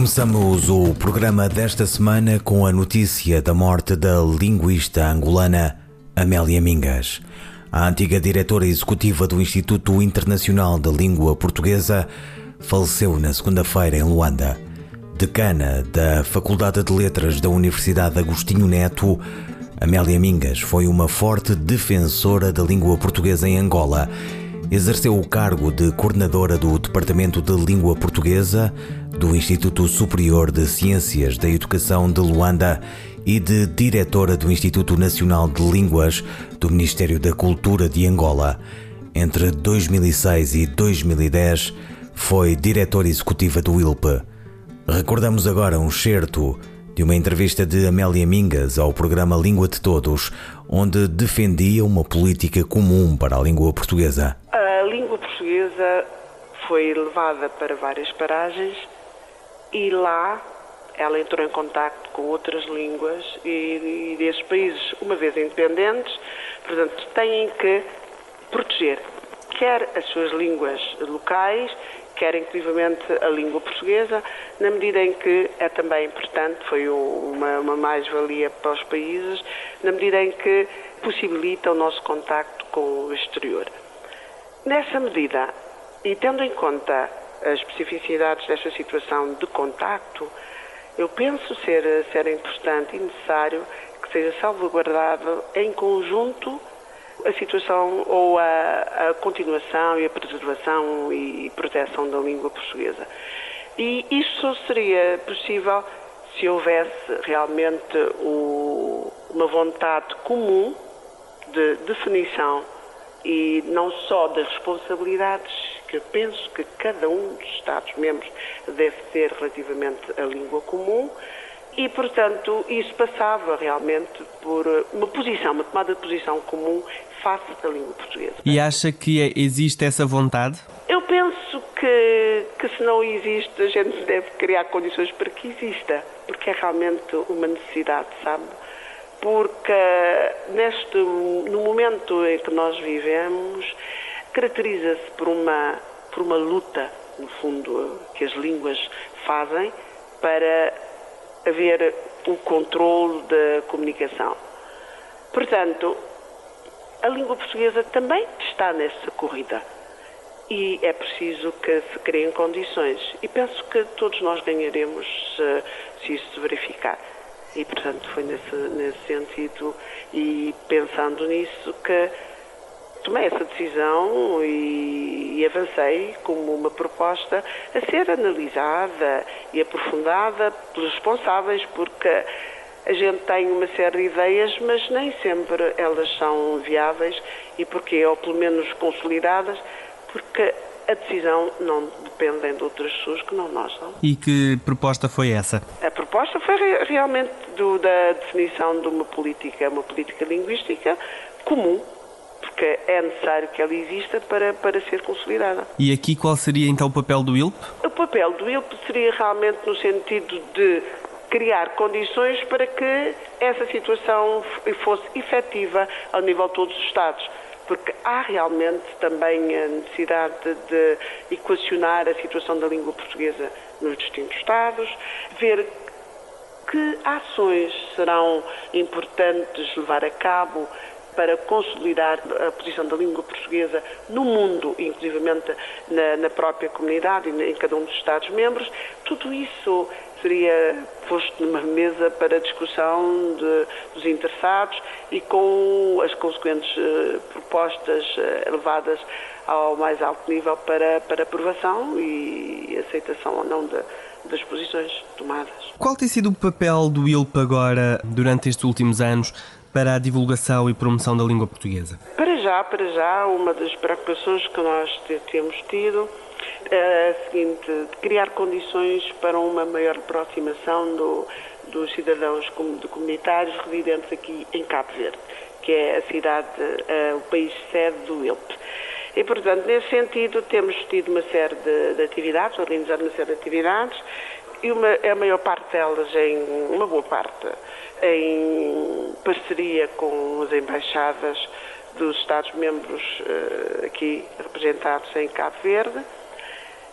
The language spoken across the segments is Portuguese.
Começamos o programa desta semana com a notícia da morte da linguista angolana Amélia Mingas. A antiga diretora executiva do Instituto Internacional da Língua Portuguesa faleceu na segunda-feira em Luanda. Decana da Faculdade de Letras da Universidade Agostinho Neto, Amélia Mingas foi uma forte defensora da língua portuguesa em Angola exerceu o cargo de coordenadora do Departamento de Língua Portuguesa do Instituto Superior de Ciências da Educação de Luanda e de diretora do Instituto Nacional de Línguas do Ministério da Cultura de Angola. Entre 2006 e 2010, foi diretora executiva do ILPE. Recordamos agora um certo de uma entrevista de Amélia Mingas ao programa Língua de Todos, onde defendia uma política comum para a língua portuguesa. A língua portuguesa foi levada para várias paragens e lá ela entrou em contato com outras línguas e, e esses países, uma vez independentes, portanto, têm que proteger quer as suas línguas locais, quer inclusivamente a língua portuguesa, na medida em que é também importante, foi uma, uma mais-valia para os países, na medida em que possibilita o nosso contacto com o exterior. Nessa medida, e tendo em conta as especificidades desta situação de contacto, eu penso ser, ser importante e necessário que seja salvaguardado em conjunto a situação ou a, a, continuação e a preservação e proteção da língua portuguesa. E isso só seria possível se houvesse realmente o, uma vontade comum de definição e não só das responsabilidades que penso que cada um dos Estados-membros deve ter relativamente à língua comum, e, portanto, isso passava realmente por uma posição, uma tomada de posição comum face da língua portuguesa. E acha que é, existe essa vontade? Eu penso que, que se não existe, a gente deve criar condições para que exista, porque é realmente uma necessidade, sabe? Porque neste, no momento em que nós vivemos, caracteriza-se por uma, por uma luta, no fundo, que as línguas fazem para haver o controle da comunicação. Portanto, a língua portuguesa também está nessa corrida e é preciso que se criem condições. E penso que todos nós ganharemos se, se isso se verificar. E, portanto, foi nesse, nesse sentido e pensando nisso que tomei essa decisão e, e, avancei como uma proposta a ser analisada e aprofundada pelos responsáveis, porque a gente tem uma série de ideias, mas nem sempre elas são viáveis e porque, ou pelo menos consolidadas, porque a decisão não depende de outras pessoas que não nós. Não? E que proposta foi essa? A proposta foi realmente do, da definição de uma política, uma política linguística comum porque é necessário que ela exista para, para ser consolidada. E aqui qual seria então o papel do ILP? O papel do ILP seria realmente no sentido de criar condições para que essa situação fosse efetiva ao nível de todos os Estados. Porque há realmente também a necessidade de equacionar a situação da língua portuguesa nos distintos Estados, ver que ações serão importantes levar a cabo para consolidar a posição da língua portuguesa no mundo, inclusivamente na, na própria comunidade e em cada um dos Estados-membros, tudo isso seria posto numa mesa para discussão de, dos interessados e com as consequentes uh, propostas uh, levadas ao mais alto nível para, para aprovação e aceitação ou não de, das posições tomadas. Qual tem sido o papel do ILP agora, durante estes últimos anos, para a divulgação e promoção da língua portuguesa? Para já, para já, uma das preocupações que nós temos tido é a seguinte, de criar condições para uma maior aproximação do, dos cidadãos comunitários residentes aqui em Cabo Verde, que é a cidade, uh, o país sede do ILP. E, portanto, nesse sentido, temos tido uma série de, de atividades, organizado uma série de atividades, e uma, a maior parte delas, em uma boa parte, em parceria com as embaixadas dos Estados-membros uh, aqui representados em Cabo Verde.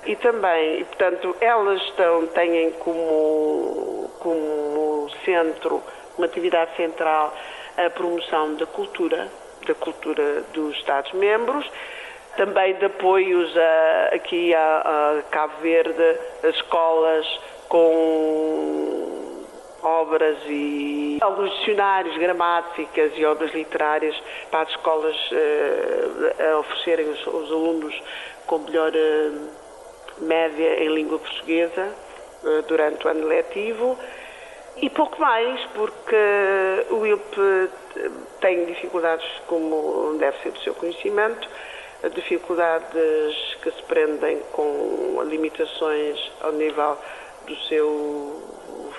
E também, e, portanto, elas estão, têm como, como centro, uma atividade central, a promoção da cultura, da cultura dos Estados-membros, também de apoios a, aqui a, a Cabo Verde, as escolas com obras e alguns dicionários, gramáticas e obras literárias para as escolas uh, a oferecerem os, os, alunos com melhor uh, média em língua portuguesa uh, durante o ano letivo. E pouco mais, porque o ILP tem dificuldades, como deve ser do seu conhecimento, dificuldades que se prendem com limitações ao nível do seu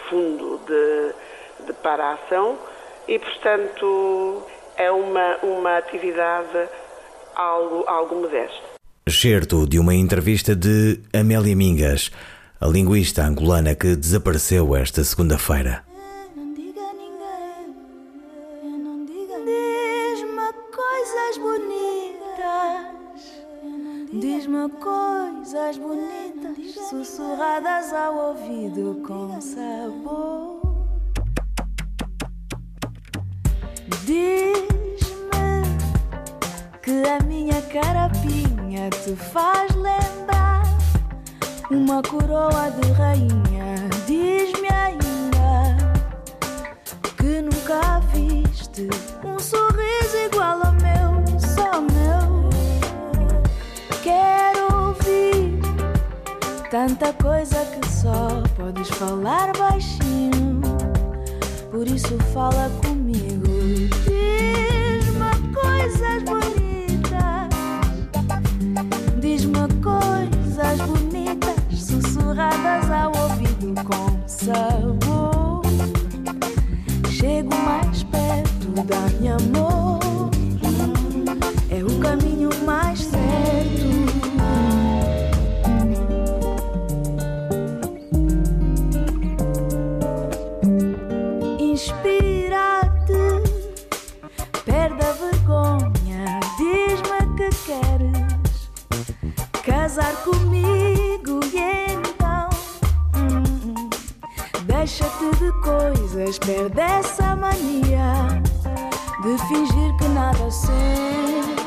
fundo de, de para a ação e, portanto, é uma, uma atividade algo, algo modesta. Certo de uma entrevista de Amélia Mingas, a linguista angolana que desapareceu esta segunda-feira. Diz-me coisas bonitas, sussurradas ao ouvido com sabor. Diz-me que a minha carapinha te faz lembrar uma coroa de rainha. Diz-me ainda tanta coisa que só podes falar baixinho. Por isso fala comigo. Diz-me coisas bonitas. Diz-me coisas bonitas, sussurradas ao ouvido com sabor. Chego mais perto da minha amor. É o caminho coisas, perde essa mania de fingir que nada sente.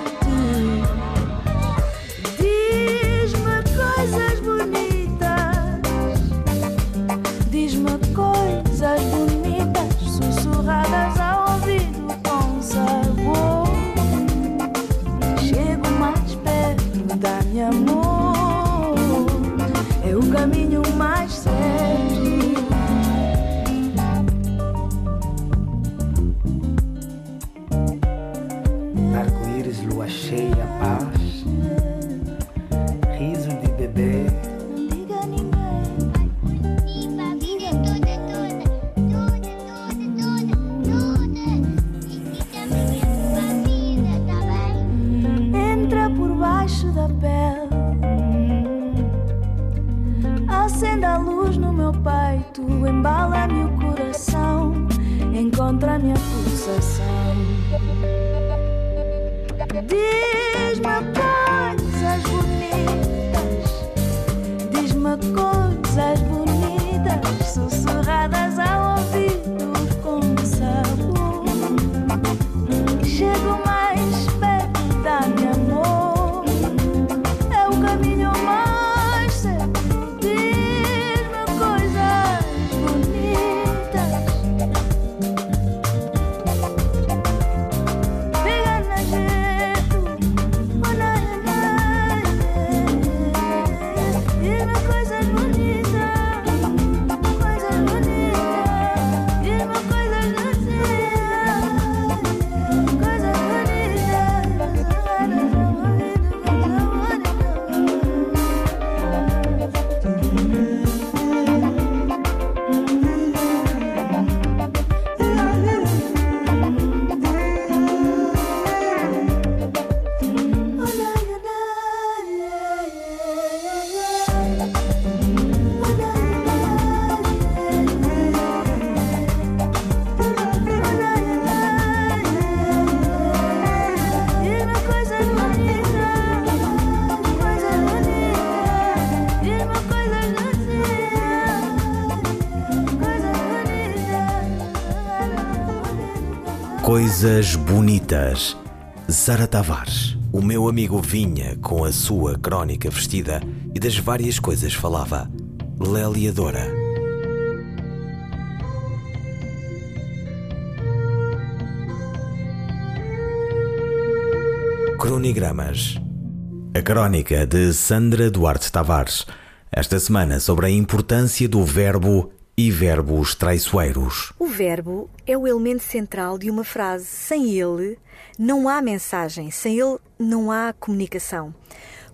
Coisas bonitas. Sara Tavares. O meu amigo vinha com a sua crónica vestida e das várias coisas falava. Lélia Dora. Cronigramas. A crónica de Sandra Duarte Tavares. Esta semana sobre a importância do verbo e verbos traiçoeiros. O verbo é o elemento central de uma frase. Sem ele, não há mensagem. Sem ele, não há comunicação.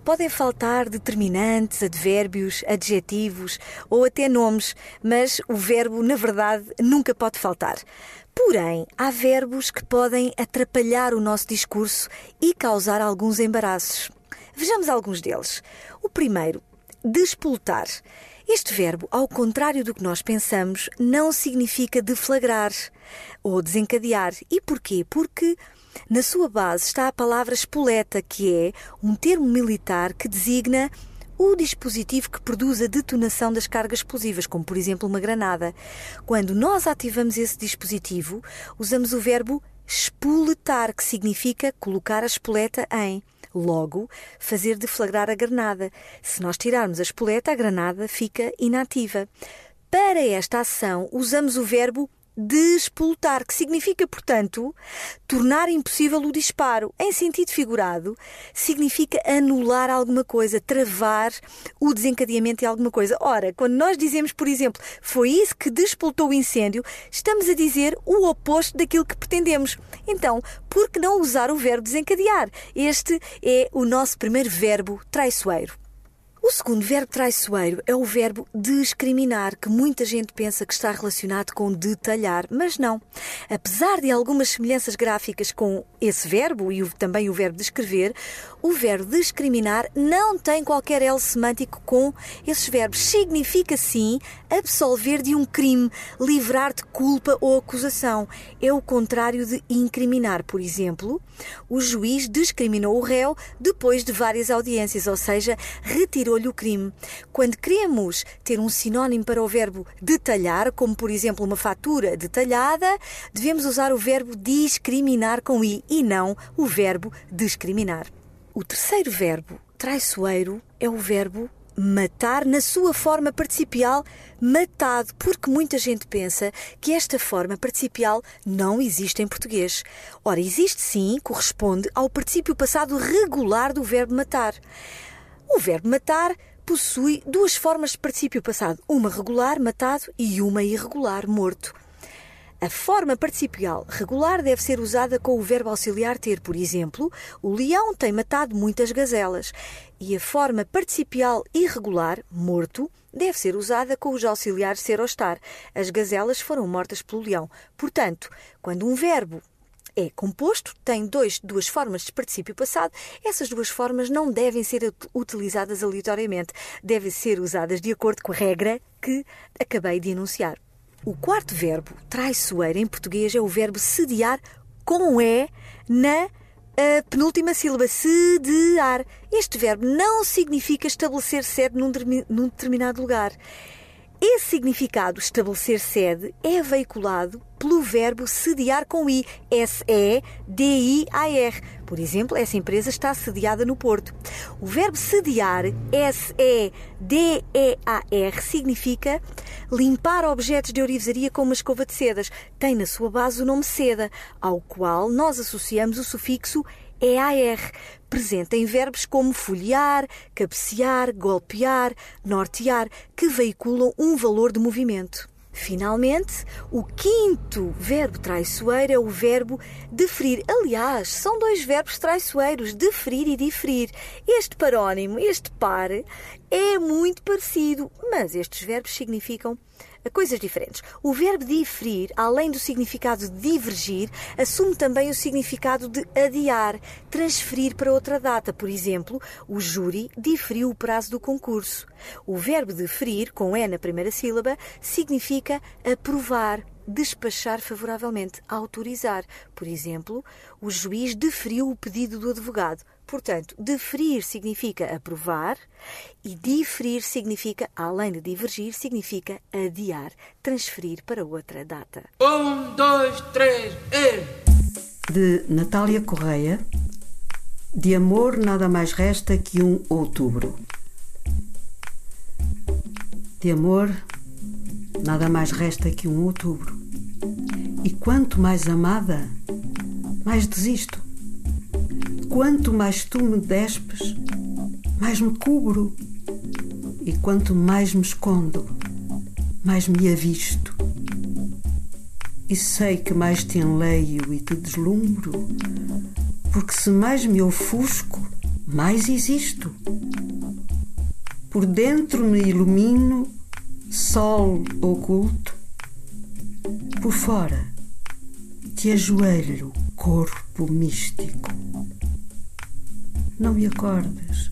Podem faltar determinantes, advérbios, adjetivos ou até nomes, mas o verbo, na verdade, nunca pode faltar. Porém, há verbos que podem atrapalhar o nosso discurso e causar alguns embaraços. Vejamos alguns deles. O primeiro, despoltar. Este verbo, ao contrário do que nós pensamos, não significa deflagrar ou desencadear. E porquê? Porque na sua base está a palavra espoleta, que é um termo militar que designa o dispositivo que produz a detonação das cargas explosivas, como por exemplo uma granada. Quando nós ativamos esse dispositivo, usamos o verbo espoletar, que significa colocar a espoleta em. Logo, fazer deflagrar a granada. Se nós tirarmos a espoleta, a granada fica inativa. Para esta ação, usamos o verbo despoltar, que significa, portanto, tornar impossível o disparo. Em sentido figurado, significa anular alguma coisa, travar o desencadeamento de alguma coisa. Ora, quando nós dizemos, por exemplo, foi isso que despoltou o incêndio, estamos a dizer o oposto daquilo que pretendemos. Então, por que não usar o verbo desencadear? Este é o nosso primeiro verbo traiçoeiro. O segundo verbo traiçoeiro é o verbo discriminar, que muita gente pensa que está relacionado com detalhar, mas não. Apesar de algumas semelhanças gráficas com esse verbo e também o verbo descrever, o verbo discriminar não tem qualquer L semântico com esses verbos. Significa, sim, absolver de um crime, livrar de culpa ou acusação. É o contrário de incriminar. Por exemplo, o juiz discriminou o réu depois de várias audiências, ou seja, retirou retirou-lhe o crime. Quando queremos ter um sinónimo para o verbo detalhar, como por exemplo uma fatura detalhada, devemos usar o verbo discriminar com i e não o verbo discriminar. O terceiro verbo traiçoeiro é o verbo matar na sua forma participial matado, porque muita gente pensa que esta forma participial não existe em português. Ora, existe sim, corresponde ao particípio passado regular do verbo matar. O verbo matar possui duas formas de particípio passado, uma regular, matado, e uma irregular, morto. A forma participial regular deve ser usada com o verbo auxiliar ter, por exemplo, o leão tem matado muitas gazelas. E a forma participial irregular, morto, deve ser usada com os auxiliares ser ou estar. As gazelas foram mortas pelo leão. Portanto, quando um verbo é composto, tem dois, duas formas de particípio passado. Essas duas formas não devem ser utilizadas aleatoriamente, devem ser usadas de acordo com a regra que acabei de enunciar. O quarto verbo traiçoeiro em português é o verbo sediar com E na a penúltima sílaba, sediar. Este verbo não significa estabelecer sede num, num determinado lugar. Esse significado, estabelecer sede, é veiculado pelo verbo sediar com I, S-E-D-I-A-R. Por exemplo, essa empresa está sediada no Porto. O verbo sediar, S-E-D-E-A-R, significa limpar objetos de orivesaria com uma escova de sedas. Tem na sua base o nome seda, ao qual nós associamos o sufixo EAR, presente em verbos como folhear, cabecear, golpear, nortear, que veiculam um valor de movimento. Finalmente, o quinto verbo traiçoeiro é o verbo deferir. Aliás, são dois verbos traiçoeiros, deferir e diferir. Este parónimo, este par, é muito parecido, mas estes verbos significam coisas diferentes. O verbo diferir, além do significado de divergir, assume também o significado de adiar, transferir para outra data. Por exemplo, o júri diferiu o prazo do concurso. O verbo deferir, com E na primeira sílaba, significa aprovar, despachar favoravelmente, autorizar. Por exemplo, o juiz deferiu o pedido do advogado. Portanto, deferir significa aprovar e diferir significa, além de divergir, significa adiar, transferir para outra data. Um, dois, três, e... de Natália Correia. De amor nada mais resta que um outubro. De amor nada mais resta que um outubro. E quanto mais amada, mais desisto. Quanto mais tu me despes, mais me cubro. E quanto mais me escondo, mais me avisto. E sei que mais te enleio e te deslumbro, porque se mais me ofusco, mais existo. Por dentro me ilumino, sol oculto, por fora te ajoelho, corpo místico. Não me acordes,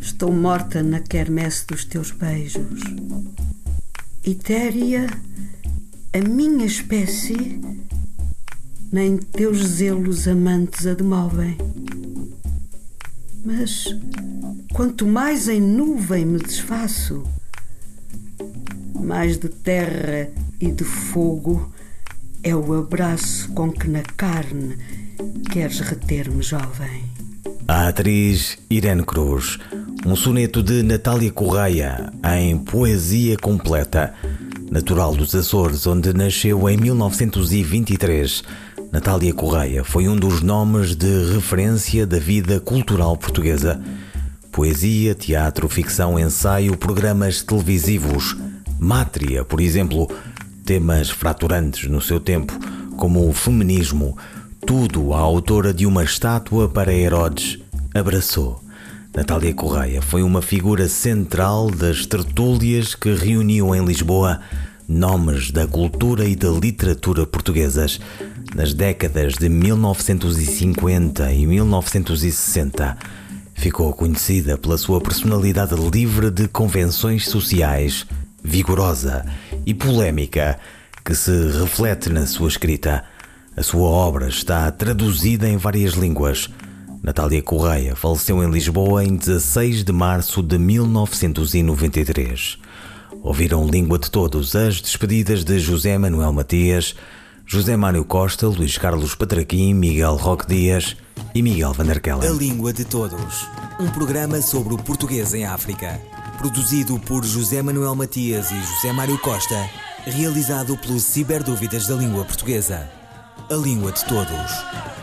estou morta na quermesse dos teus beijos. Etérea, a minha espécie, nem teus zelos amantes a demovem. Mas quanto mais em nuvem me desfaço, mais de terra e de fogo é o abraço com que na carne queres reter-me jovem. A atriz Irene Cruz, um soneto de Natália Correia em poesia completa. Natural dos Açores, onde nasceu em 1923, Natália Correia foi um dos nomes de referência da vida cultural portuguesa. Poesia, teatro, ficção, ensaio, programas televisivos. Mátria, por exemplo, temas fraturantes no seu tempo, como o feminismo, tudo a autora de uma estátua para Herodes abraçou. Natália Correia foi uma figura central das tertúlias que reuniam em Lisboa nomes da cultura e da literatura portuguesas nas décadas de 1950 e 1960. Ficou conhecida pela sua personalidade livre de convenções sociais, vigorosa e polémica, que se reflete na sua escrita. A sua obra está traduzida em várias línguas. Natália Correia faleceu em Lisboa em 16 de março de 1993. Ouviram Língua de Todos as despedidas de José Manuel Matias, José Mário Costa, Luís Carlos Patraquim, Miguel Roque Dias e Miguel Van. A Língua de Todos, um programa sobre o português em África, produzido por José Manuel Matias e José Mário Costa, realizado pelo Ciberdúvidas da Língua Portuguesa. A Língua de Todos.